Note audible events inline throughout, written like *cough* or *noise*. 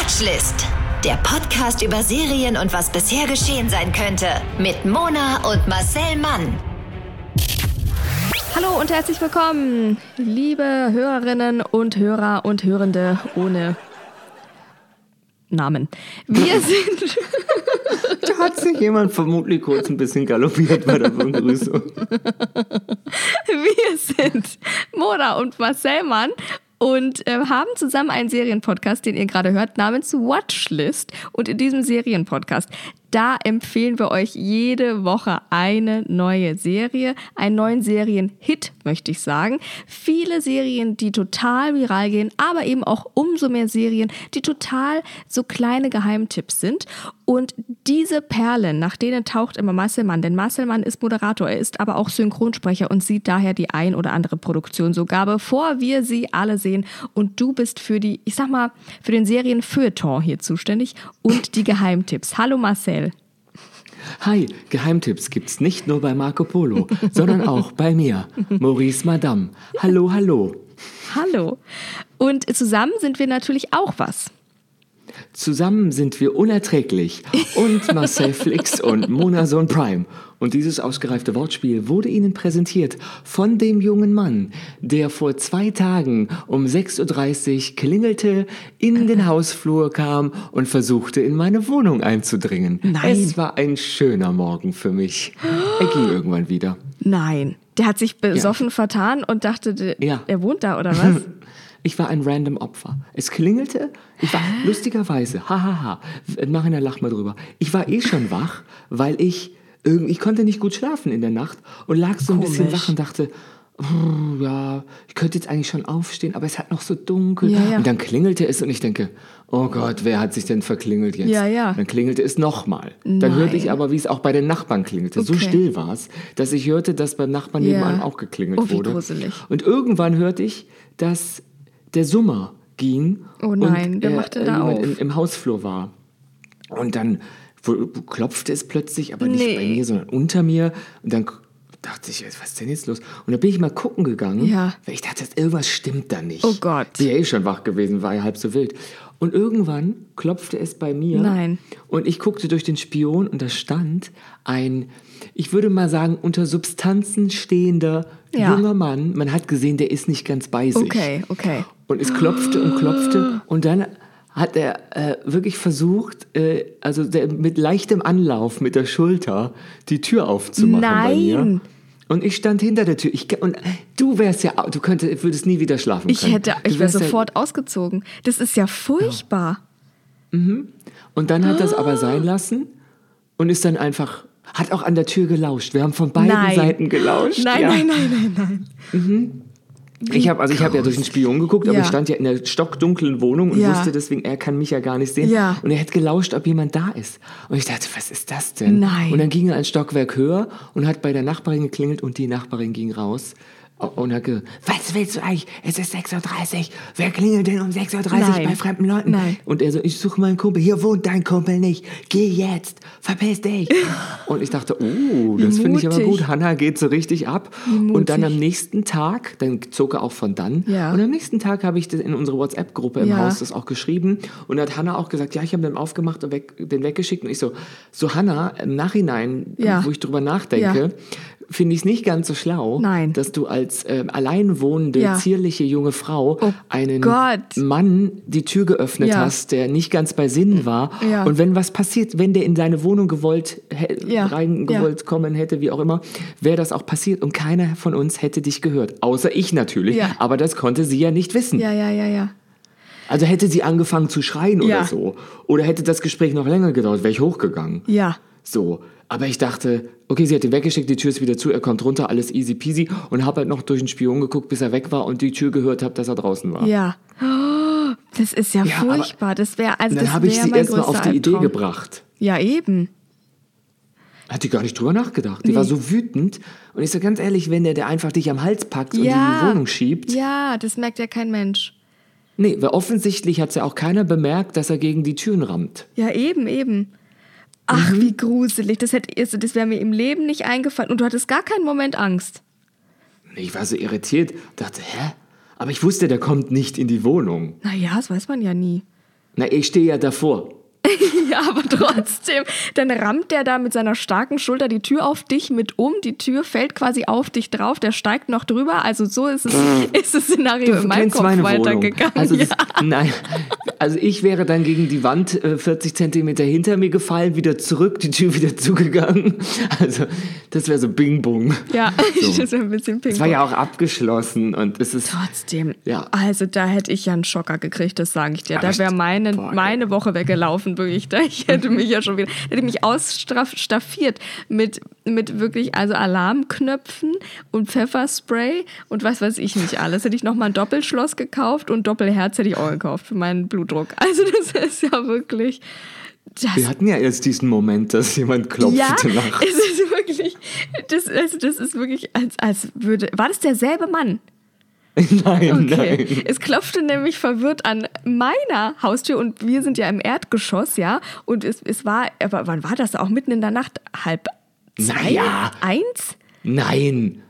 Watchlist. Der Podcast über Serien und was bisher geschehen sein könnte. Mit Mona und Marcel Mann. Hallo und herzlich willkommen, liebe Hörerinnen und Hörer und Hörende ohne Namen. Wir *laughs* sind. Da hat sich jemand vermutlich kurz ein bisschen galoppiert bei der Begrüßung. *laughs* Wir sind Mona und Marcel Mann und äh, haben zusammen einen Serienpodcast, den ihr gerade hört, namens Watchlist. Und in diesem Serienpodcast, da empfehlen wir euch jede Woche eine neue Serie, einen neuen Serienhit, möchte ich sagen. Viele Serien, die total viral gehen, aber eben auch umso mehr Serien, die total so kleine Geheimtipps sind. Und diese Perlen, nach denen taucht immer Marcel Mann, denn Marcel Mann ist Moderator, er ist aber auch Synchronsprecher und sieht daher die ein oder andere Produktion sogar, bevor wir sie alle sehen. Und du bist für die, ich sag mal, für den Serienfeuilleton hier zuständig und die Geheimtipps. Hallo Marcel. Hi, Geheimtipps gibt's nicht nur bei Marco Polo, sondern auch bei mir, Maurice Madame. Hallo, hallo. Hallo. Und zusammen sind wir natürlich auch was. Zusammen sind wir unerträglich und Marcel Flix und Mona Sohn Prime. Und dieses ausgereifte Wortspiel wurde Ihnen präsentiert von dem jungen Mann, der vor zwei Tagen um 6.30 Uhr klingelte, in den Hausflur kam und versuchte, in meine Wohnung einzudringen. Nein. Es war ein schöner Morgen für mich. Er ging irgendwann wieder. Nein. Der hat sich besoffen vertan und dachte, Ja. er wohnt da oder was? *laughs* Ich war ein random Opfer. Es klingelte, ich war lustigerweise, hahaha, Marina lacht mal drüber. Ich war eh schon wach, weil ich irgendwie, ich konnte nicht gut schlafen in der Nacht und lag so ein bisschen Komisch. wach und dachte, "Oh, ja, ich könnte jetzt eigentlich schon aufstehen, aber es hat noch so dunkel. Ja, ja. Und dann klingelte es und ich denke, oh Gott, wer hat sich denn verklingelt jetzt? Ja, ja. Dann klingelte es nochmal. Dann hörte ich aber, wie es auch bei den Nachbarn klingelte. So Okay. still war es, dass ich hörte, dass beim Nachbarn Ja. nebenan auch geklingelt Oh, wurde. gruselig. Und irgendwann hörte ich, dass der Summer ging. Oh nein, und äh, macht denn äh, da jemand auf? Im, im Hausflur war. Und dann klopfte es plötzlich, aber nicht Nee. bei mir, sondern unter mir. Und dann dachte ich, was ist denn jetzt los? Und dann bin ich mal gucken gegangen, Ja. weil ich dachte, irgendwas stimmt da nicht. Oh Gott. Bin ja eh schon wach gewesen, war ja halb so wild. Und irgendwann klopfte es bei mir. Nein. Und ich guckte durch den Spion und da stand ein, ich würde mal sagen, unter Substanzen stehender Ja. junger Mann. Man hat gesehen, der ist nicht ganz bei sich. Okay, okay. Und es klopfte und klopfte und dann hat er äh, wirklich versucht, äh, also der, mit leichtem Anlauf mit der Schulter die Tür aufzumachen bei mir. Nein. Und ich stand hinter der Tür. Ich, und du wärst ja, du könntest, würdest nie wieder schlafen Ich können. hätte, Du ich wäre wärst ja- sofort ausgezogen. Das ist ja furchtbar. Und dann hat das aber sein lassen und ist dann einfach, hat auch an der Tür gelauscht. Wir haben von beiden Nein. Seiten gelauscht. Nein, ja. nein, nein, nein, nein. Ich habe also ich habe ja durch den Spion geguckt, aber Ja. ich stand ja in der stockdunklen Wohnung und Ja. wusste deswegen, er kann mich ja gar nicht sehen. Ja. Und er hat gelauscht, ob jemand da ist. Und ich dachte, was ist das denn? Nein. Und dann ging er ein Stockwerk höher und hat bei der Nachbarin geklingelt und die Nachbarin ging raus. Und hat gesagt, was willst du eigentlich? Es ist 6.30 Uhr. Wer klingelt denn um 6.30 Uhr Nein. bei fremden Leuten? Nein. Und er so, ich suche meinen Kumpel. Hier wohnt dein Kumpel nicht. Geh jetzt. Verpiss dich. *laughs* Und ich dachte, oh, das finde ich aber gut. Hanna geht so richtig ab. Und dann am nächsten Tag, dann zog er auch von dann. Ja. Und am nächsten Tag habe ich das in unsere WhatsApp-Gruppe im Ja. Haus das auch geschrieben. Und hat Hanna auch gesagt, ja, ich habe den aufgemacht und weg, den weggeschickt. Und ich so, so Hanna, im Nachhinein, Ja. wo ich drüber nachdenke, finde ich es nicht ganz so schlau, Nein. dass du als ähm, alleinwohnende, Ja. zierliche junge Frau Oh einen Gott. Mann die Tür geöffnet Ja. hast, der nicht ganz bei Sinnen war. Ja. Und wenn was passiert, wenn der in seine Wohnung gewollt, reingewollt kommen hätte, wie auch immer, wäre das auch passiert und keiner von uns hätte dich gehört. Außer ich natürlich. Ja. Aber das konnte sie ja nicht wissen. Ja, ja, ja, ja. Also hätte sie angefangen zu schreien oder so. Oder hätte das Gespräch noch länger gedauert, wäre ich hochgegangen. Ja. So. Aber ich dachte, okay, sie hat ihn weggeschickt, die Tür ist wieder zu, er kommt runter, alles easy peasy. Und habe halt noch durch den Spion geguckt, bis er weg war und die Tür gehört habe, dass er draußen war. Ja. Oh, das ist ja, Ja, furchtbar. Das wäre also dann habe ich sie erstmal auf die Idee Albtraum. gebracht. Ja, eben. Hat die gar nicht drüber nachgedacht. Die Nee. war so wütend. Und ich so ganz ehrlich, wenn der, der einfach dich am Hals packt und in Ja. die Wohnung schiebt. Ja, das merkt ja kein Mensch. Nee, weil offensichtlich hat es ja auch keiner bemerkt, dass er gegen die Türen rammt. Ja, eben, eben. Ach, Mhm. wie gruselig. Das, hätte- also, das wäre mir im Leben nicht eingefallen. Und du hattest gar keinen Moment Angst. Ich war so irritiert, dachte, hä? Aber ich wusste, der kommt nicht in die Wohnung. Naja, das weiß man ja nie. Na, ich stehe ja davor. *laughs* Ja, aber trotzdem, dann rammt der da mit seiner starken Schulter die Tür auf dich mit um. Die Tür fällt quasi auf dich drauf, der steigt noch drüber. Also so ist es, *laughs* ist das Szenario in meinem Kopf meine weitergegangen. Also, das, ja. nein, also ich wäre dann gegen die Wand äh, 40 Zentimeter hinter mir gefallen, wieder zurück, die Tür wieder *laughs* zugegangen. Also das wäre so Bing Bong. ja, So. das wäre ein bisschen pink. Es war ja auch abgeschlossen und es ist Trotzdem, Ja. also da hätte ich ja einen Schocker gekriegt, das sage ich dir. Da Aber wäre meine, boah, meine Woche weggelaufen, wirklich. Da ich hätte mich ja schon wieder, hätte mich ausstaffiert mit, mit wirklich, also Alarmknöpfen und Pfefferspray und was weiß ich nicht alles. Hätte ich nochmal ein Doppelschloss gekauft und Doppelherz hätte ich auch gekauft für meinen Blutdruck. *laughs* Also das ist ja wirklich. Das wir hatten ja erst diesen Moment, dass jemand klopfte ja, *laughs* nach. es ist wirklich, das, also das ist wirklich, als, als würde, war das derselbe Mann? *laughs* nein, Okay. nein. Es klopfte nämlich verwirrt an meiner Haustür und wir sind ja im Erdgeschoss, ja. Und es, es war, aber wann war das? Auch mitten in der Nacht? Halb zwei? Naja. Eins? Nein.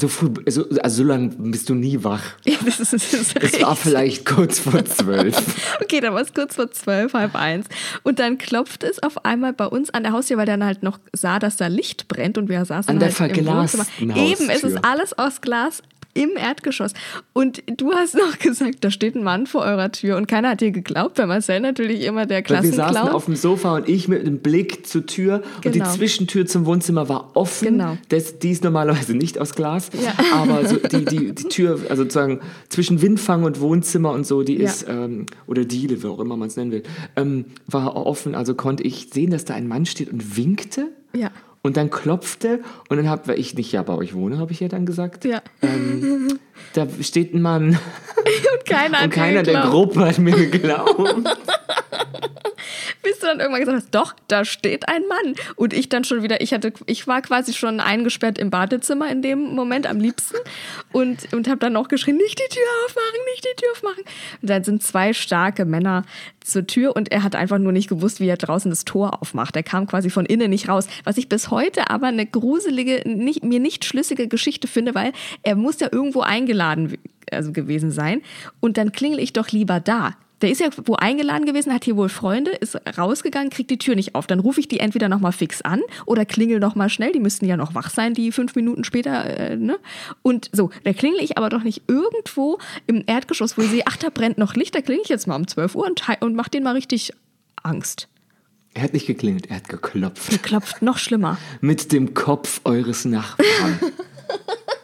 So früh, so, also so lange bist du nie wach. Ja, das ist, das ist Es war vielleicht kurz vor *laughs* zwölf. Okay, dann war es kurz vor zwölf, halb eins. Und dann klopft es auf einmal bei uns an der Haustür, weil dann halt noch sah, dass da Licht brennt und wir saßen An der halt im verglasten Wohnzimmer. Eben, es ist Haustür. alles aus Glas im Erdgeschoss. Und du hast noch *laughs* gesagt, da steht ein Mann vor eurer Tür und keiner hat dir geglaubt, weil Marcel natürlich immer der Weil wir saßen Klassenclown. auf dem Sofa und ich mit dem Blick zur Tür und die Genau. Zwischentür zum Wohnzimmer war offen. Genau. Das, die ist normalerweise nicht aus Glas, Ja. *laughs* aber so die, die, die *laughs* Tür, also sozusagen zwischen Windfang und Wohnzimmer und so, die Ja. ist, ähm, oder Diele, wie auch immer man es nennen will, ähm, war offen. Also konnte ich sehen, dass da ein Mann steht und winkte. Ja. Und dann klopfte und dann habe, weil ich nicht ja bei euch wohne, habe ich ja dann gesagt. Ja. Ähm, da steht ein Mann *laughs* Und keiner und keiner der. Gruppe hat mir geglaubt. *laughs* *laughs* Bis du dann irgendwann gesagt hast, doch, da steht ein Mann. Und ich dann schon wieder, ich hatte, ich war quasi schon eingesperrt im Badezimmer in dem Moment am liebsten und, und habe dann auch geschrien, nicht die Tür aufmachen, nicht die Tür aufmachen. Und dann sind zwei starke Männer zur Tür und er hat einfach nur nicht gewusst, wie er draußen das Tor aufmacht. Er kam quasi von innen nicht raus. Was ich bis heute aber eine gruselige, nicht, mir nicht schlüssige Geschichte finde, weil er muss ja irgendwo eingeladen also gewesen sein. Und dann klingel ich doch lieber da. Der ist ja wo eingeladen gewesen, hat hier wohl Freunde, ist rausgegangen, kriegt die Tür nicht auf. Dann rufe ich die entweder nochmal fix an oder klingel nochmal schnell. Die müssten ja noch wach sein, die fünf Minuten später. Äh, ne? Und so, da klingel ich aber doch nicht irgendwo im Erdgeschoss, wo ich sehe, ach, da brennt noch Licht, da klingel ich jetzt mal um 12 Uhr und, und mach denen mal richtig Angst. Er hat nicht geklingelt, er hat geklopft. Klopft noch schlimmer. Mit dem Kopf eures Nachbarn. *laughs*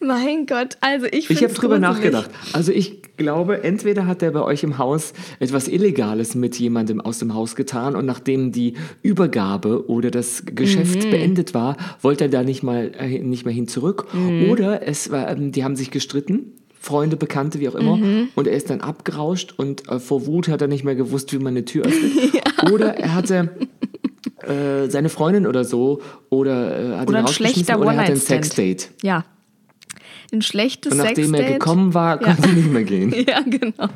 Mein Gott, also ich Ich habe drüber gruselig. nachgedacht. Also ich glaube, entweder hat er bei euch im Haus etwas Illegales mit jemandem aus dem Haus getan und nachdem die Übergabe oder das Geschäft Mhm. beendet war, wollte er da nicht mal äh, nicht mehr hin zurück. Mhm. Oder es war, ähm, die haben sich gestritten. Freunde, Bekannte, wie auch immer. Mhm. Und er ist dann abgerauscht und äh, vor Wut hat er nicht mehr gewusst, wie man eine Tür öffnet. *laughs* Oder er hatte äh, seine Freundin oder so oder äh, hat Oder ihn ein schlechter oder er hatte ein. Sexdate. Ja. Ein schlechtes Und nachdem er Sexdate. gekommen war, konnte er nicht mehr gehen. *laughs* Ja, genau.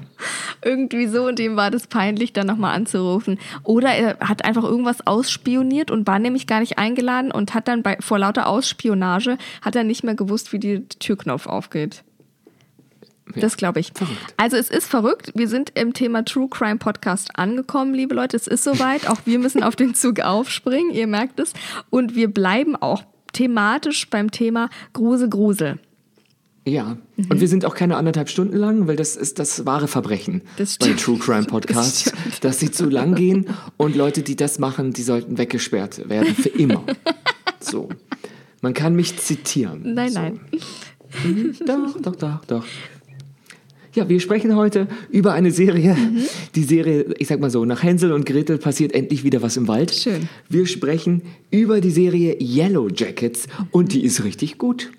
Irgendwie so und dem war das peinlich, dann nochmal anzurufen. Oder er hat einfach irgendwas ausspioniert und war nämlich gar nicht eingeladen und hat dann bei, vor lauter Ausspionage, hat er nicht mehr gewusst, wie die Türknopf aufgeht. Das glaube ich. Verrückt. Also es ist verrückt. Wir sind im Thema True Crime Podcast angekommen, liebe Leute. Es ist soweit. Auch wir müssen auf den Zug aufspringen. Ihr merkt es. Und wir bleiben auch thematisch beim Thema Grusel, Grusel. Ja, Mhm. und wir sind auch keine anderthalb Stunden lang, weil das ist das wahre Verbrechen Das bei. True Crime *laughs* Das Podcasts, stimmt. dass sie zu lang gehen und Leute, die das machen, die sollten weggesperrt werden für immer. *laughs* so. Man kann mich zitieren. Nein, so. nein. Mhm, Doch, doch, doch, doch. Ja, wir sprechen heute über eine Serie. Mhm. Die Serie, ich sag mal so, nach Hänsel und Gretel passiert endlich wieder was im Wald. Schön. Wir sprechen über die Serie Yellow Jackets und die ist richtig gut.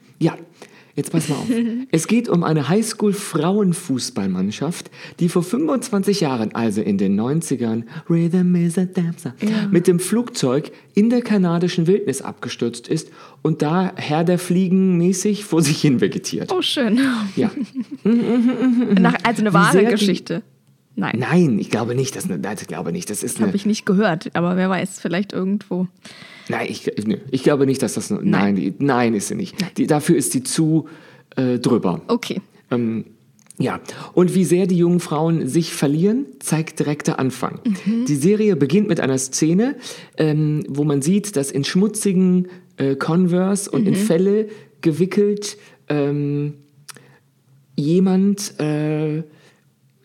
Ja, jetzt pass mal auf. es geht um eine Highschool-Frauenfußballmannschaft, die vor 25 Jahren, also in den 90ern, Rhythm is a Dancer, mit dem Flugzeug in der kanadischen Wildnis abgestürzt ist und da Herr der Fliegen mäßig vor sich hin vegetiert. Oh, schön. Ja. *laughs* Also eine wahre Geschichte. Nein, Nein, ich glaube nicht, dass, nein, ich glaube nicht, das ist habe ich nicht gehört, aber wer weiß, vielleicht irgendwo. Nein, ich, ich glaube nicht, dass das. Nein, nein, die, nein ist sie nicht. Die, dafür ist sie zu äh, drüber. Okay. Ähm, Ja, und wie sehr die jungen Frauen sich verlieren, zeigt direkt der Anfang. Die Serie beginnt mit einer Szene, ähm, wo man sieht, dass in schmutzigen äh, Converse und in Felle gewickelt ähm, jemand äh,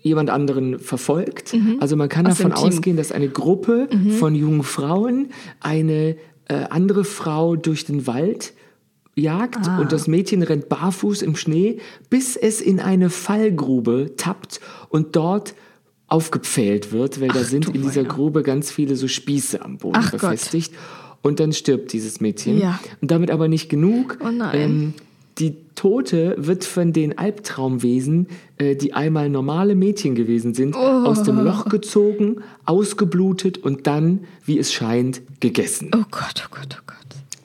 jemand anderen verfolgt. Also man kann Aus davon ausgehen, dass eine Gruppe von jungen Frauen eine äh, andere Frau durch den Wald jagt und das Mädchen rennt barfuß im Schnee, bis es in eine Fallgrube tappt und dort aufgepfählt wird, weil da sind in dieser. Grube ganz viele so Spieße am Boden Ach Gott. befestigt. Und dann stirbt dieses Mädchen. Ja. Und damit aber nicht genug. Oh nein. Ähm, die Tote wird von den Albtraumwesen, äh, die einmal normale Mädchen gewesen sind, aus dem Loch gezogen, ausgeblutet und dann, wie es scheint, gegessen. Oh Gott, oh Gott, oh Gott.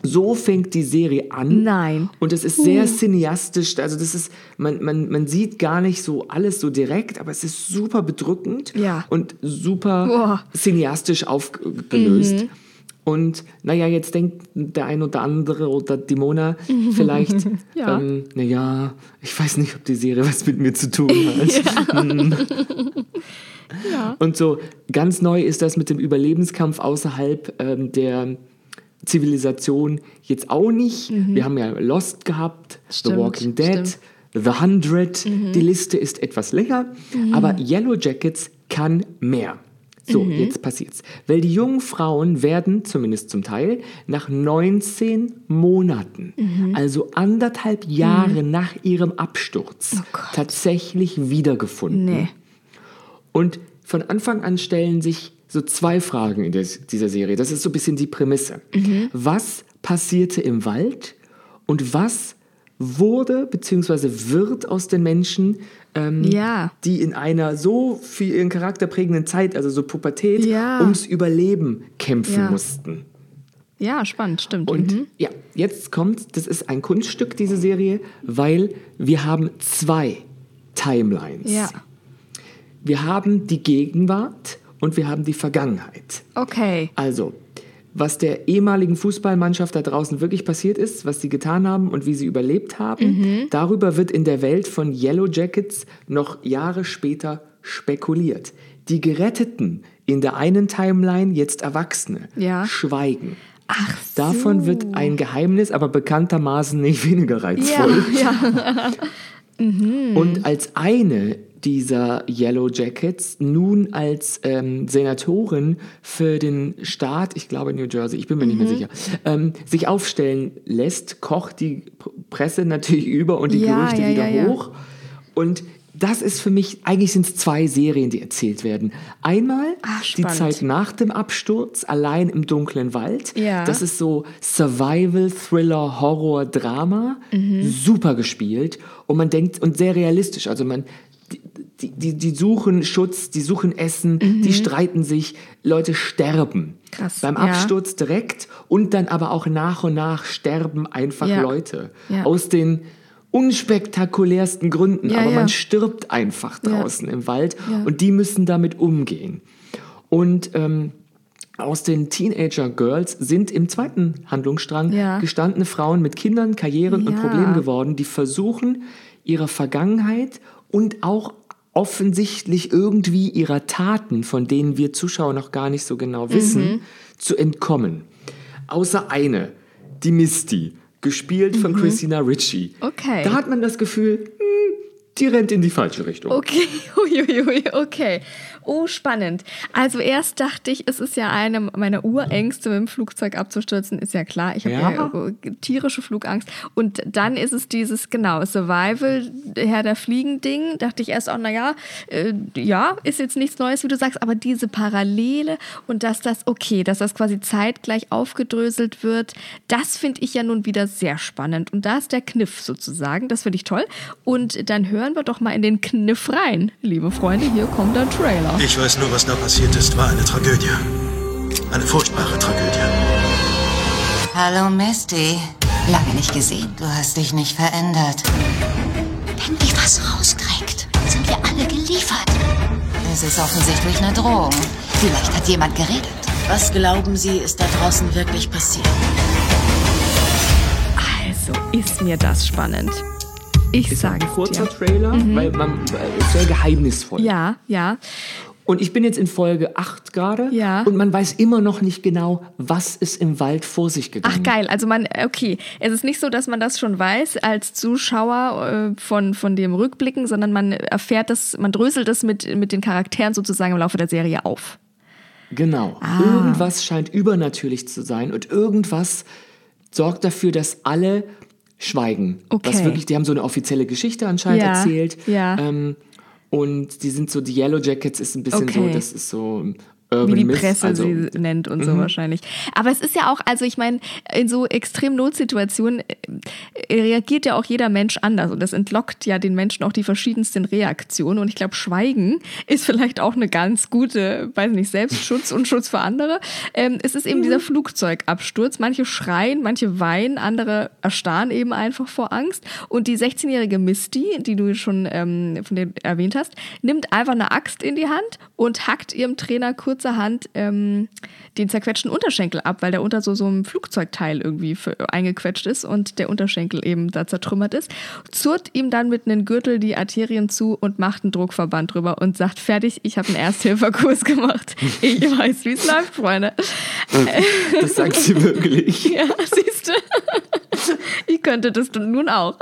So fängt die Serie an. Nein. Und es ist sehr cineastisch. Also das ist, man, man, man sieht gar nicht so alles so direkt, aber es ist super bedrückend Ja. und super Boah. cineastisch aufgelöst. Und naja, jetzt denkt der ein oder andere oder die Mona *laughs* vielleicht, Ja. ähm, naja, ich weiß nicht, ob die Serie was mit mir zu tun *laughs* hat. *laughs* Und so ganz neu ist das mit dem Überlebenskampf außerhalb ähm, der Zivilisation jetzt auch nicht. Wir haben ja Lost gehabt, The Stimmt, Walking Dead, stimmt. The Hundred. Die Liste ist etwas länger, aber Yellow Jackets kann mehr. So, jetzt passiert's. Weil die jungen Frauen werden, zumindest zum Teil, nach 19 Monaten, also anderthalb Jahre nach ihrem Absturz, tatsächlich wiedergefunden. Nee. Und von Anfang an stellen sich so zwei Fragen in des, dieser Serie. Das ist so ein bisschen die Prämisse. Was passierte im Wald und was wurde bzw. wird aus den Menschen, ähm, Ja. die in einer so für ihren Charakter prägenden Zeit, also so Pubertät, Ja. ums Überleben kämpfen Ja. mussten. Ja, spannend, stimmt. Und mhm. ja, jetzt kommt, das ist ein Kunststück, diese Serie, weil wir haben zwei Timelines. Ja. Wir haben die Gegenwart und wir haben die Vergangenheit. Okay. Also, was der ehemaligen Fußballmannschaft da draußen wirklich passiert ist, was sie getan haben und wie sie überlebt haben, darüber wird in der Welt von Yellow Jackets noch Jahre später spekuliert. Die Geretteten in der einen Timeline, jetzt Erwachsene, Ja. schweigen. Ach so. Davon wird ein Geheimnis, aber bekanntermaßen nicht weniger Ja, reizvoll. ja. *laughs* Und als eine dieser Yellow Jackets nun als ähm, Senatorin für den Staat, ich glaube New Jersey, ich bin mir nicht mehr sicher, ähm, sich aufstellen lässt, kocht die Presse natürlich über und die Ja, Gerüchte ja, wieder ja, hoch. Und das ist für mich, eigentlich sind es zwei Serien, die erzählt werden. Einmal Ah, die. Zeit nach dem Absturz, allein im dunklen Wald. Ja. Das ist so Survival, Thriller, Horror, Drama. Mhm. Super gespielt. Und man denkt, und sehr realistisch. Also man, die, die, die, suchen Schutz, die suchen Essen, die streiten sich, Leute sterben. Mhm. Krass, Beim ja. Absturz direkt und dann aber auch nach und nach sterben einfach Ja. Leute. Ja. Aus den unspektakulärsten Gründen, Ja, aber ja. man stirbt einfach Ja. draußen im Wald Ja. und die müssen damit umgehen. Und ähm, aus den Teenager Girls sind im zweiten Handlungsstrang Ja. gestandene Frauen mit Kindern, Karrieren und Ja. Problemen geworden, die versuchen, ihrer Vergangenheit und auch offensichtlich irgendwie ihrer Taten, von denen wir Zuschauer noch gar nicht so genau wissen, Mhm. zu entkommen. Außer eine, die Misty, gespielt von Christina. Mhm. Okay. Da hat man das Gefühl, hm, die rennt in die falsche Richtung. Okay, *laughs* Uiuiui, okay. Oh, spannend. Also erst dachte ich, es ist ja eine meiner Urängste, mit dem Flugzeug abzustürzen, ist ja klar. Ich habe ja. Ja. tierische Flugangst. Und dann ist es dieses, genau, Survival, Herr der Fliegen-Ding. Dachte ich erst auch, naja, äh, ja, ist jetzt nichts Neues, wie du sagst, aber diese Parallele und dass das, okay, dass das quasi zeitgleich aufgedröselt wird, das finde ich ja nun wieder sehr spannend. Und da ist der Kniff sozusagen. Das finde ich toll. Und dann hören wir doch mal in den Kniff rein. Liebe Freunde, hier kommt der Trailer. Ich weiß nur, was da passiert ist, war eine Tragödie. Eine furchtbare Tragödie. Hallo Misty. Lange nicht gesehen. Du hast dich nicht verändert. Wenn die was rauskriegt, sind wir alle geliefert. Es ist offensichtlich eine Drohung. Vielleicht hat jemand geredet. Was glauben Sie, ist da draußen wirklich passiert? Also ist mir das spannend. Ich ist ein sag's kurzer dir. Trailer, weil man äh, ist sehr geheimnisvoll. Ja, ja. Und ich bin jetzt in Folge 8 gerade Ja. und man weiß immer noch nicht genau, was ist im Wald vor sich gegangen. Ach geil, also man, okay, es ist nicht so, dass man das schon weiß als Zuschauer äh, von, von dem Rückblicken, sondern man erfährt das, man dröselt es mit, mit den Charakteren sozusagen im Laufe der Serie auf. Genau. Ah. Irgendwas scheint übernatürlich zu sein und irgendwas sorgt dafür, dass alle schweigen. Okay. Was wirklich, die haben so eine offizielle Geschichte anscheinend Ja, erzählt. ja. Ähm, und die sind so, die Yellow Jackets ist ein bisschen Okay. so, das ist so Urban Wie die Presse also, sie nennt und so wahrscheinlich. Aber es ist ja auch, also ich meine, in so extrem Notsituationen äh, reagiert ja auch jeder Mensch anders und das entlockt ja den Menschen auch die verschiedensten Reaktionen und ich glaube, Schweigen ist vielleicht auch eine ganz gute, weiß nicht, Selbstschutz und Schutz für andere. Ähm, es ist eben dieser Flugzeugabsturz. Manche schreien, manche weinen, andere erstarren eben einfach vor Angst und die 16-jährige Misty, die du schon ähm, von der erwähnt hast, nimmt einfach eine Axt in die Hand und hackt ihrem Trainer kurzerhand ähm, den zerquetschten Unterschenkel ab, weil der unter so, so einem Flugzeugteil irgendwie für, eingequetscht ist und der Unterschenkel eben da zertrümmert ist. Zurrt ihm dann mit einem Gürtel die Arterien zu und macht einen Druckverband drüber und sagt, fertig, ich habe einen Ersthilferkurs gemacht. Ich weiß, wie es läuft, Freunde. Das sagt sie wirklich. *laughs* Ja, siehst du. *laughs* Ich könnte das nun auch.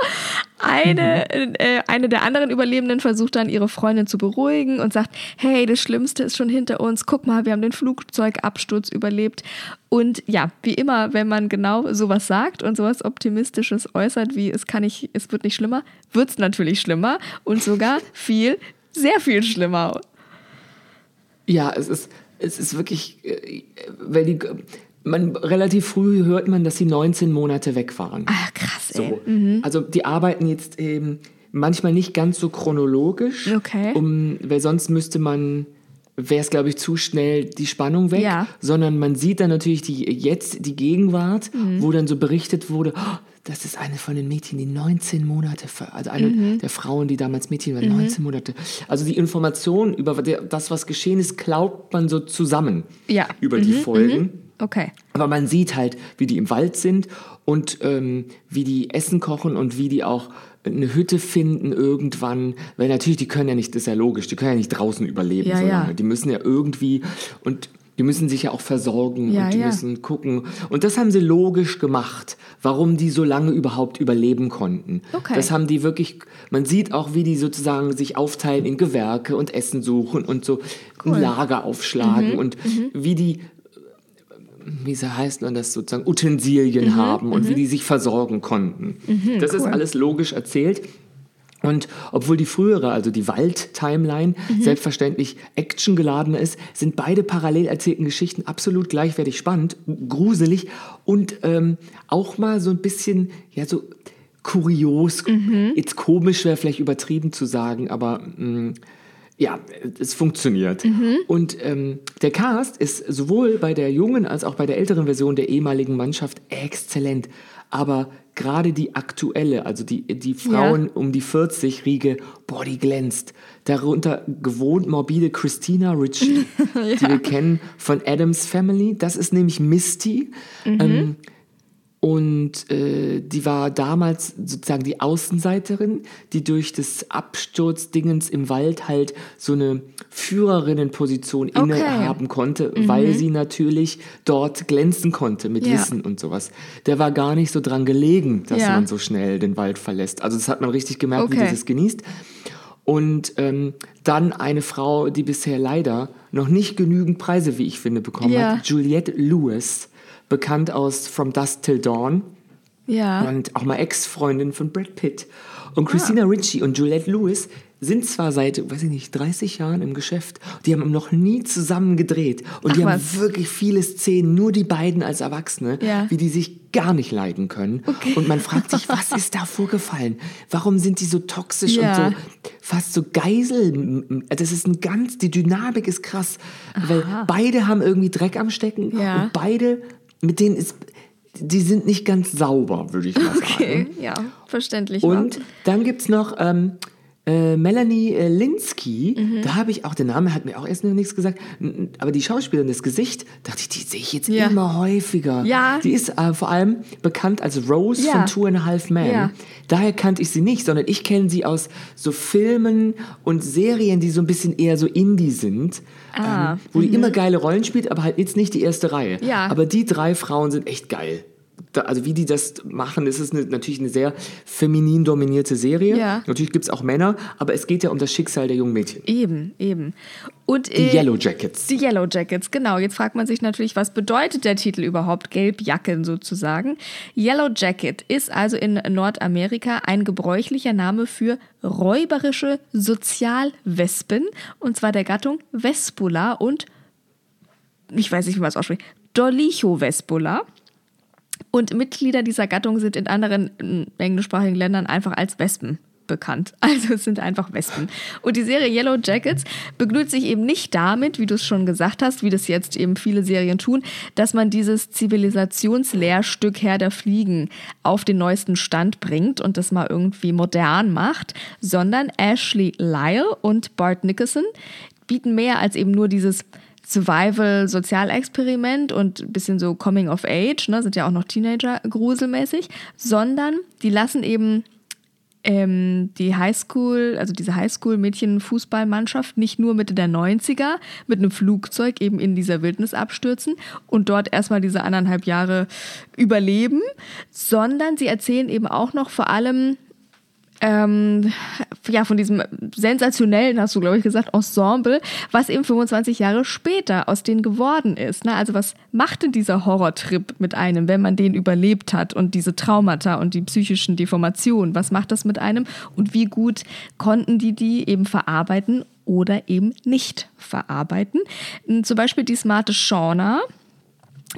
Eine, äh, eine der anderen Überlebenden versucht dann, ihre Freundin zu beruhigen und sagt, hey, das Schlimmste ist schon hinter uns. Guck mal, wir haben den Flugzeugabsturz überlebt. Und ja, wie immer, wenn man genau sowas sagt und sowas Optimistisches äußert, wie es kann nicht, es wird nicht schlimmer, wird es natürlich schlimmer und sogar *laughs* viel, sehr viel schlimmer. Ja, es ist, es ist wirklich, äh, weil die, man, relativ früh hört man, dass sie 19 Monate weg waren. Ah, krass, ey. So. Also die arbeiten jetzt eben manchmal nicht ganz so chronologisch, Okay. um, weil sonst müsste man, wäre es glaube ich zu schnell die Spannung weg, Ja. sondern man sieht dann natürlich die jetzt die Gegenwart, Mhm. wo dann so berichtet wurde, oh, das ist eine von den Mädchen, die 19 Monate, also eine Mhm. der Frauen, die damals Mädchen waren, 19 Monate. Also die Information über das, was geschehen ist, glaubt man so zusammen Ja. über die Folgen. Okay. Aber man sieht halt, wie die im Wald sind und ähm, wie die Essen kochen und wie die auch eine Hütte finden irgendwann. Weil natürlich, die können ja nicht, das ist ja logisch, die können ja nicht draußen überleben Ja, so ja. lange. Die müssen ja irgendwie und die müssen sich ja auch versorgen Ja, und die ja. müssen gucken. Und das haben sie logisch gemacht, warum die so lange überhaupt überleben konnten. Okay. Das haben die wirklich, man sieht auch, wie die sozusagen sich aufteilen in Gewerke und Essen suchen und so ein Lager Mhm. aufschlagen und wie die wie sie heißt man das sozusagen, Utensilien Mhm, haben und wie die sich versorgen konnten. das ist alles logisch erzählt. Und obwohl die frühere, also die Wald-Timeline, Mhm. selbstverständlich actiongeladener ist, sind beide parallel erzählten Geschichten absolut gleichwertig spannend, gruselig und ähm, auch mal so ein bisschen, ja, so kurios. Mhm. Jetzt komisch wäre vielleicht übertrieben zu sagen, aber mh, ja, es funktioniert. Mhm. Und ähm, der Cast ist sowohl bei der jungen als auch bei der älteren Version der ehemaligen Mannschaft exzellent. Aber gerade die aktuelle, also die, die Frauen um die 40 Riege, boah, die glänzt. Darunter gewohnt morbide Christina Ritchie, *laughs* die wir kennen von Adams Family. Das ist nämlich Misty. Ähm, und äh, die war damals sozusagen die Außenseiterin, die durch das Absturzdingens im Wald halt so eine Führerinnenposition Okay. innehaben konnte, weil sie natürlich dort glänzen konnte mit Ja. Wissen und sowas. Der war gar nicht so dran gelegen, dass Ja. man so schnell den Wald verlässt. Also das hat man richtig gemerkt, wie Okay. die das genießt. Und ähm, dann eine Frau, die bisher leider noch nicht genügend Preise, wie ich finde, bekommen Ja. hat, Juliette Lewis, bekannt aus From Dusk Till Dawn Ja. und auch mal Ex-Freundin von Brad Pitt. Und Christina Ritchie und Juliette Lewis sind zwar seit, weiß ich nicht, 30 Jahren im Geschäft, die haben noch nie zusammen gedreht und Ach die haben was. wirklich viele Szenen, nur die beiden als Erwachsene, Ja. wie die sich gar nicht leiden können. Und man fragt sich, was *laughs* ist da vorgefallen? Warum sind die so toxisch Ja. und so fast so Geisel? Das ist ein ganz, die Dynamik ist krass, weil beide haben irgendwie Dreck am Stecken Ja. und beide, mit denen ist, die sind nicht ganz sauber, würde ich mal sagen. Okay, ja, verständlich. Und wa? dann gibt es noch ähm, äh, Melanie äh, Linsky, Mhm. da habe ich auch, der Name hat mir auch erst noch nichts gesagt, aber die Schauspielerin, das Gesicht, dachte ich, die sehe ich jetzt Ja. immer häufiger. Ja. Die ist äh, vor allem bekannt als Rose Ja. von Two and a Half Men. Ja. Daher kannte ich sie nicht, sondern ich kenne sie aus so Filmen und Serien, die so ein bisschen eher so Indie sind, Ah, ähm, wo die immer geile Rollen spielt, aber halt jetzt nicht die erste Reihe. Ja. Aber die drei Frauen sind echt geil. Da, also wie die das machen, das ist eine, natürlich eine sehr feminin dominierte Serie. Ja. Natürlich gibt es auch Männer, aber es geht ja um das Schicksal der jungen Mädchen. Eben, eben. Und, Die äh, Yellow Jackets. Die Yellow Jackets, genau. Jetzt fragt man sich natürlich, was bedeutet der Titel überhaupt? Gelbjacken sozusagen. Yellow Jacket ist also in Nordamerika ein gebräuchlicher Name für räuberische Sozialwespen, und zwar der Gattung Vespula und, ich weiß nicht, wie man es ausspricht, Dolicho-Vespula. Und Mitglieder dieser Gattung sind in anderen mm, englischsprachigen Ländern einfach als Wespen bekannt. *laughs* Also es sind einfach Wespen. Und die Serie Yellow Jackets begnügt sich eben nicht damit, wie du es schon gesagt hast, wie das jetzt eben viele Serien tun, dass man dieses Zivilisationslehrstück Herr der Fliegen auf den neuesten Stand bringt und das mal irgendwie modern macht, sondern Ashley Lyle und Bart Nicholson bieten mehr als eben nur dieses Survival-Sozialexperiment und ein bisschen so Coming of Age, ne, sind ja auch noch Teenager gruselmäßig, sondern die lassen eben ähm, die Highschool, also diese Highschool-Mädchen-Fußballmannschaft nicht nur Mitte der 90er mit einem Flugzeug eben in dieser Wildnis abstürzen und dort erstmal diese anderthalb Jahre überleben, sondern sie erzählen eben auch noch vor allem ähm, ja, von diesem sensationellen, hast du, glaube ich, gesagt, Ensemble, was eben 25 Jahre später aus denen geworden ist. Ne? Also was macht denn dieser Horrortrip mit einem, wenn man den überlebt hat und diese Traumata und die psychischen Deformationen, was macht das mit einem und wie gut konnten die die eben verarbeiten oder eben nicht verarbeiten? Zum Beispiel die smarte Shauna,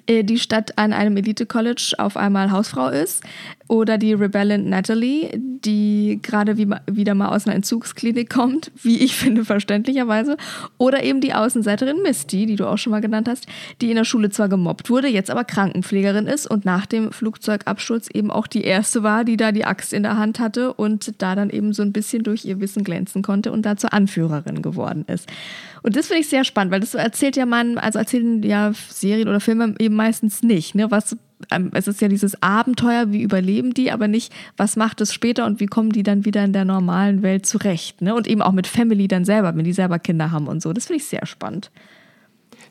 äh, die statt an einem Elite-College auf einmal Hausfrau ist. Oder die Rebellion Natalie, die gerade wie, wieder mal aus einer Entzugsklinik kommt, wie ich finde, verständlicherweise. Oder eben die Außenseiterin Misty, die du auch schon mal genannt hast, die in der Schule zwar gemobbt wurde, jetzt aber Krankenpflegerin ist und nach dem Flugzeugabsturz eben auch die erste war, die da die Axt in der Hand hatte und da dann eben so ein bisschen durch ihr Wissen glänzen konnte und da zur Anführerin geworden ist. Und das finde ich sehr spannend, weil das erzählt ja man, also erzählen ja Serien oder Filme eben meistens nicht, ne? Was es ist ja dieses Abenteuer, wie überleben die, aber nicht, was macht es später und wie kommen die dann wieder in der normalen Welt zurecht. Ne? Und eben auch mit Family dann selber, wenn die selber Kinder haben und so. Das finde ich sehr spannend.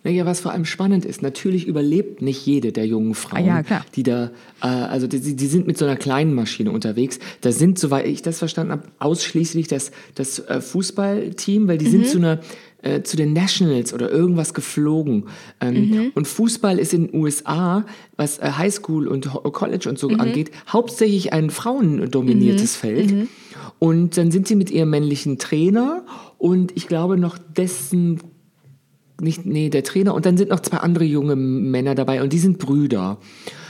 Naja, was vor allem spannend ist, natürlich überlebt nicht jede der jungen Frauen, Ah ja, klar. die da, äh, also die, die sind mit so einer kleinen Maschine unterwegs. Da sind, soweit ich das verstanden habe, ausschließlich das, das äh, Fußballteam, weil die Mhm. sind zu einer äh, zu den Nationals oder irgendwas geflogen. Ähm, Mhm. Und Fußball ist in den USA, was äh, Highschool und Ho- College und so Mhm. angeht, hauptsächlich ein frauendominiertes Feld. Mhm. Und dann sind sie mit ihrem männlichen Trainer und ich glaube noch dessen nicht, nee, der Trainer und dann sind noch zwei andere junge Männer dabei und die sind Brüder.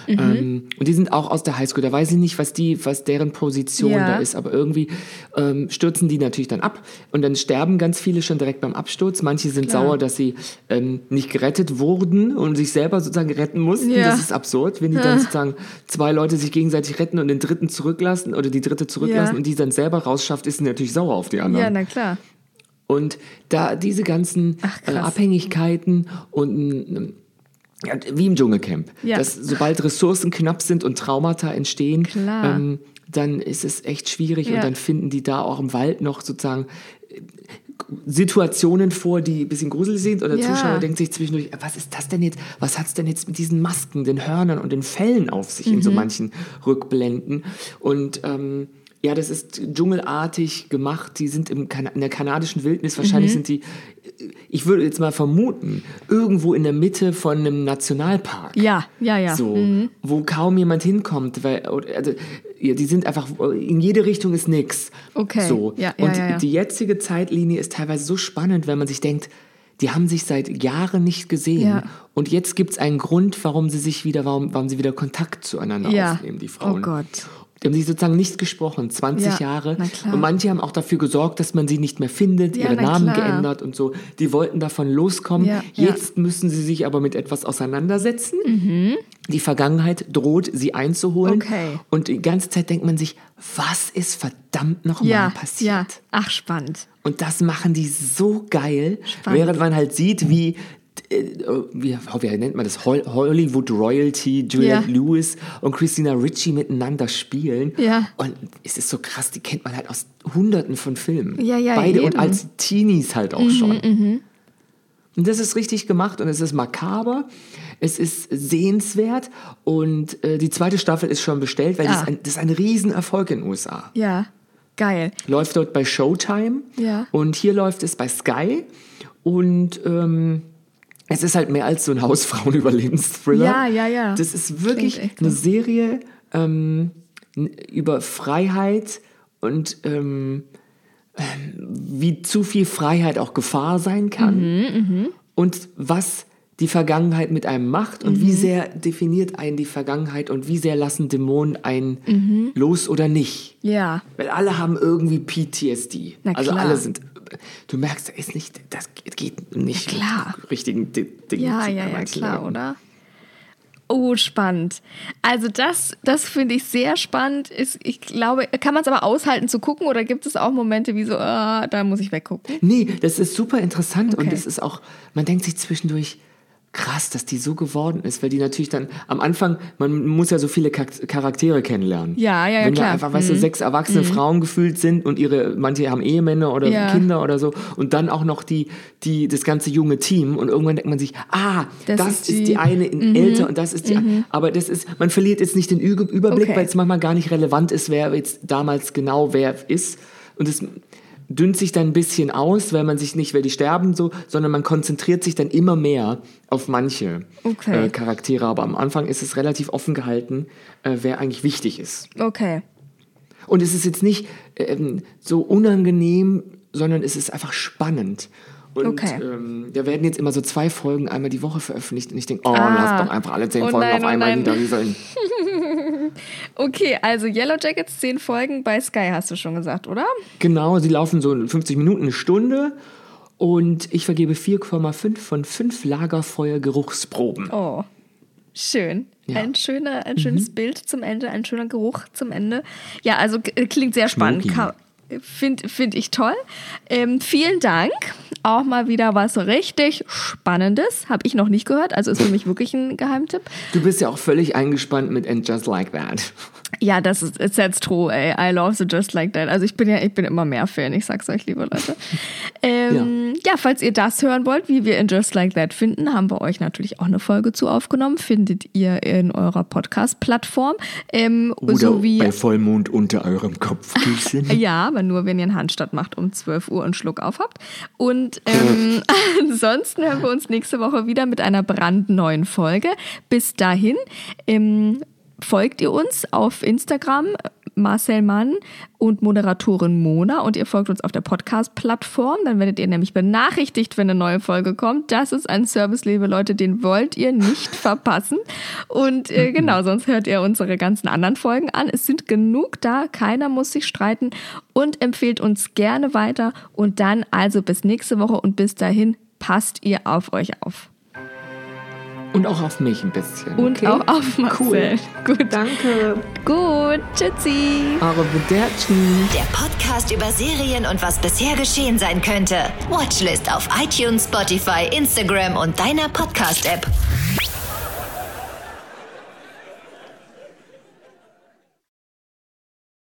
Mhm. Ähm, und die sind auch aus der Highschool. Da weiß ich nicht, was die, was deren Position Ja. da ist, aber irgendwie ähm, stürzen die natürlich dann ab und dann sterben ganz viele schon direkt beim Absturz. Manche sind Klar. sauer, dass sie ähm, nicht gerettet wurden und sich selber sozusagen retten mussten. Ja. Das ist absurd, wenn die dann *laughs* sozusagen zwei Leute sich gegenseitig retten und den dritten zurücklassen oder die dritte zurücklassen Ja. und die dann selber rausschafft, ist sie natürlich sauer auf die anderen. Ja, na klar. Und da diese ganzen Ach, äh. Abhängigkeiten und ja, wie im Dschungelcamp, Ja. dass sobald Ressourcen knapp sind und Traumata entstehen, ähm, dann ist es echt schwierig Ja. und dann finden die da auch im Wald noch sozusagen äh, Situationen vor, die ein bisschen gruselig sind oder Ja. Zuschauer denkt sich zwischendurch, "Äh, was ist das denn jetzt, was hat's denn jetzt mit diesen Masken, den Hörnern und den Fellen auf sich in so Mhm. manchen Rückblenden und ähm, ja, das ist dschungelartig gemacht. Die sind im kan in der kanadischen Wildnis. Wahrscheinlich Mhm. sind die, ich würde jetzt mal vermuten, irgendwo in der Mitte von einem Nationalpark. Ja, ja, ja. So, Mhm. wo kaum jemand hinkommt, weil also, die sind einfach in jede Richtung ist nix. Okay, So ja, ja, und ja, ja. die jetzige Zeitlinie ist teilweise so spannend, wenn man sich denkt, die haben sich seit Jahren nicht gesehen Ja. und jetzt gibt es einen Grund, warum sie sich wieder, warum, warum sie wieder Kontakt zueinander Ja. aufnehmen, die Frauen. Oh Gott. Haben sie sozusagen nicht gesprochen, 20 Ja, Jahre. Und manche haben auch dafür gesorgt, dass man sie nicht mehr findet, Ja, ihre na Namen klar. geändert und so. Die wollten davon loskommen. Ja. Jetzt müssen sie sich aber mit etwas auseinandersetzen. Die Vergangenheit droht, sie einzuholen. Mhm. Okay. Und die ganze Zeit denkt man sich, was ist verdammt nochmal Ja, passiert? ja. Ach, spannend. Und das machen die so geil, Spannend. während man halt sieht, wie, wie, wie nennt man das, Hol- Hollywood Royalty, Juliette Ja. Lewis und Christina Ricci miteinander spielen. Ja. Und es ist so krass, die kennt man halt aus hunderten von Filmen. Ja, ja, Beide und eben. Mhm, als Teenies halt auch schon. Und das ist richtig gemacht und es ist makaber, es ist sehenswert und äh, die zweite Staffel ist schon bestellt, weil das, Ah. ist ein, das ist ein Riesenerfolg in den USA Ja, geil. läuft dort bei Showtime Ja. und hier läuft es bei Sky und ähm, es ist halt mehr als so ein Hausfrauenüberlebensthriller. Ja, ja, ja. Das ist wirklich echt eine. Serie ähm, über Freiheit und ähm, ähm, wie zu viel Freiheit auch Gefahr sein kann Mhm, und was die Vergangenheit mit einem macht und Mhm. wie sehr definiert einen die Vergangenheit und wie sehr lassen Dämonen einen Mhm. los oder nicht. Ja. Weil alle haben irgendwie PTSD. Na also klar. alle sind. Du merkst, da ist nicht, das geht nicht klar. mit richtigen Di- Dingen. Ja, ja, ja, klar, oder? Oh, spannend. Also das, das finde ich sehr spannend. Ist, ich glaube, kann man es aber aushalten zu gucken oder gibt es auch Momente wie so, ah, da muss ich weggucken? Nee, das ist super interessant und Okay. es ist auch, man denkt sich zwischendurch, krass, dass die so geworden ist, weil die natürlich dann am Anfang, man muss ja so viele Char- Charaktere kennenlernen. Ja, ja, ja, Wenn klar. Mhm. da einfach, weißt du, sechs erwachsene Frauen gefühlt sind und ihre, manche haben Ehemänner oder Ja. Kinder oder so und dann auch noch die, die, das ganze junge Team und irgendwann denkt man sich, ah, Das das, ist ist, die, die- Mhm. eine in älter und das ist die, aber das ist, man verliert jetzt nicht den Überblick, Okay. weil es manchmal gar nicht relevant ist, wer jetzt damals genau wer ist und es dünnt sich dann ein bisschen aus, weil man sich nicht, weil die sterben so, sondern man konzentriert sich dann immer mehr auf manche Okay. äh, Charaktere. Aber am Anfang ist es relativ offen gehalten, äh, wer eigentlich wichtig ist. Okay. Und es ist jetzt nicht ähm, so unangenehm, sondern es ist einfach spannend. Und Okay. ähm, da werden jetzt immer so zwei Folgen einmal die Woche veröffentlicht. Und ich denke, oh, Ah. lass doch einfach alle zehn Oh Folgen nein, auf oh einmal nein. niederrieseln. *laughs* Okay, also Yellow Jackets, zehn Folgen bei Sky hast du schon gesagt, oder? Genau, sie laufen so in 50 Minuten, eine Stunde. Und ich vergebe 4,5 von 5 Lagerfeuer-Geruchsproben. Oh, schön. Ja. Ein, schöner, ein schönes Bild zum Ende, ein schöner Geruch zum Ende. Ja, also k- klingt sehr spannend. Finde find ich toll. Ähm, vielen Dank. Auch mal wieder was richtig Spannendes. Habe ich noch nicht gehört. Also ist für mich wirklich ein Geheimtipp. Du bist ja auch völlig eingespannt mit And Just Like That. Ja, das ist it's that's true, ey. I love the just like that. Also ich bin ja, ich bin immer mehr Fan, ich sag's euch, liebe Leute. *laughs* Ähm, ja. falls ihr das hören wollt, wie wir in Just Like That finden, haben wir euch natürlich auch eine Folge zu aufgenommen. Findet ihr in eurer Podcast-Plattform. Ähm, Oder sowie bei Vollmond unter eurem Kopfkissen. *laughs* ja, aber nur, wenn ihr einen Handstand macht um 12 Uhr und Schluck auf habt. Und ähm, *laughs* ansonsten hören wir uns nächste Woche wieder mit einer brandneuen Folge. Bis dahin ähm, folgt ihr uns auf Instagram, Marcel Mann und Moderatorin Mona und ihr folgt uns auf der Podcast-Plattform. Dann werdet ihr nämlich benachrichtigt, wenn eine neue Folge kommt. Das ist ein Service, liebe Leute, den wollt ihr nicht *laughs* verpassen. Und äh, genau, sonst hört ihr unsere ganzen anderen Folgen an. Es sind genug da, keiner muss sich streiten und empfehlt uns gerne weiter. Und dann also bis nächste Woche und bis dahin passt ihr auf euch auf. Und auch auf mich ein bisschen. Und okay? auch auf Marcel. Cool. Gut. Danke. Gut, tschüssi. Eure Bedertchen. Der Podcast über Serien und was bisher geschehen sein könnte. Watchlist auf iTunes, Spotify, Instagram und deiner Podcast-App.